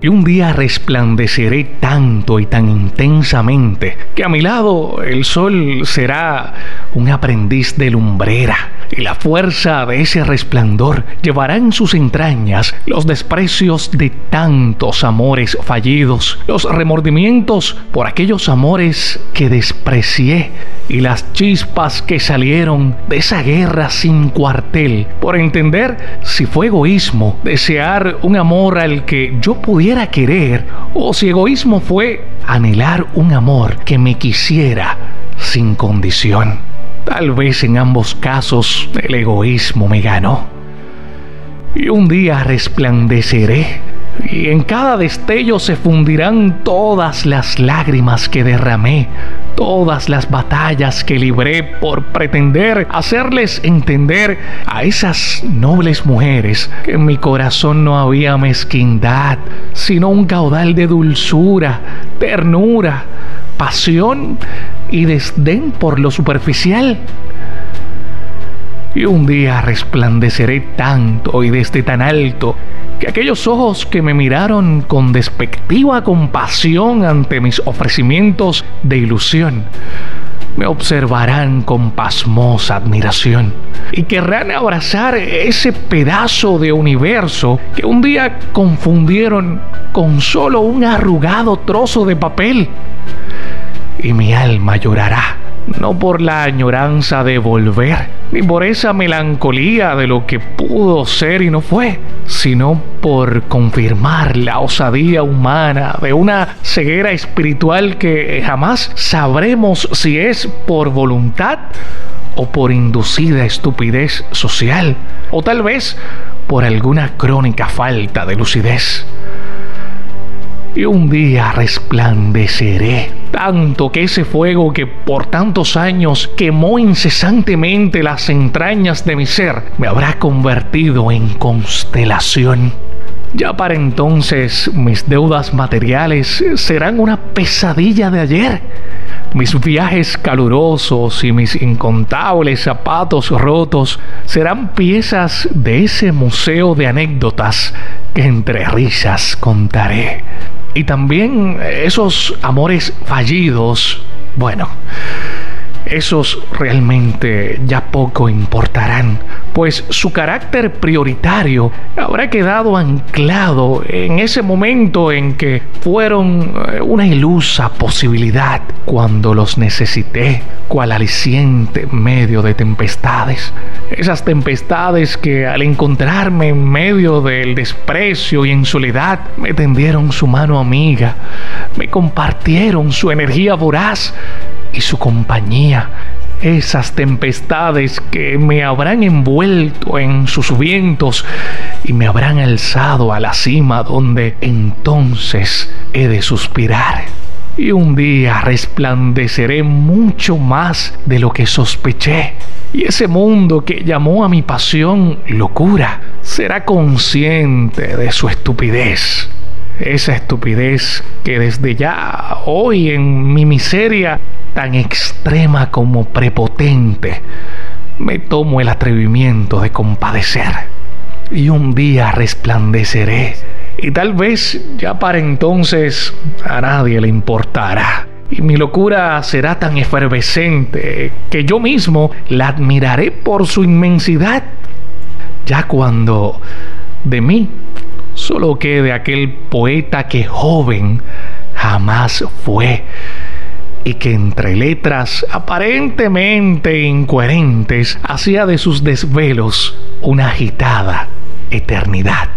Y un día resplandeceré tanto y tan intensamente que a mi lado el sol será un aprendiz de lumbrera y la fuerza de ese resplandor llevará en sus entrañas los desprecios de tantos amores fallidos, los remordimientos por aquellos amores que desprecié y las chispas que salieron de esa guerra sin cuartel por entender si fue egoísmo desear un amor al que yo pudiera querer o si egoísmo fue anhelar un amor que me quisiera sin condición. Tal vez en ambos casos el egoísmo me ganó. Y un día resplandeceré y en cada destello se fundirán todas las lágrimas que derramé, todas las batallas que libré por pretender hacerles entender a esas nobles mujeres que en mi corazón no había mezquindad, sino un caudal de dulzura, ternura, pasión y desdén por lo superficial. Y un día resplandeceré tanto y desde tan alto que aquellos ojos que me miraron con despectiva compasión ante mis ofrecimientos de ilusión, me observarán con pasmosa admiración y querrán abrazar ese pedazo de universo que un día confundieron con solo un arrugado trozo de papel y mi alma llorará, no por la añoranza de volver, ni por esa melancolía de lo que pudo ser y no fue, sino por confirmar la osadía humana de una ceguera espiritual que jamás sabremos si es por voluntad o por inducida estupidez social, o tal vez por alguna crónica falta de lucidez y un día resplandeceré. Tanto que ese fuego que por tantos años quemó incesantemente las entrañas de mi ser me habrá convertido en constelación. Ya para entonces mis deudas materiales serán una pesadilla de ayer. Mis viajes calurosos y mis incontables zapatos rotos serán piezas de ese museo de anécdotas que entre risas contaré. Y también esos amores fallidos, bueno, esos realmente ya poco importarán, pues su carácter prioritario habrá quedado anclado en ese momento en que fueron eh, una ilusa posibilidad cuando los necesité, cual aliciente medio de tempestades. Esas tempestades que al encontrarme en medio del desprecio y en soledad me tendieron su mano amiga, me compartieron su energía voraz y su compañía, esas tempestades que me habrán envuelto en sus vientos y me habrán alzado a la cima donde entonces he de suspirar. Y un día resplandeceré mucho más de lo que sospeché. Y ese mundo que llamó a mi pasión locura será consciente de su estupidez. Esa estupidez que desde ya hoy en mi miseria tan extrema como prepotente, me tomo el atrevimiento de compadecer. Y un día resplandeceré. Y tal vez ya para entonces a nadie le importará. Y mi locura será tan efervescente que yo mismo la admiraré por su inmensidad. Ya cuando de mí solo quede aquel poeta que joven jamás fue y que entre letras aparentemente incoherentes hacía de sus desvelos una agitada eternidad.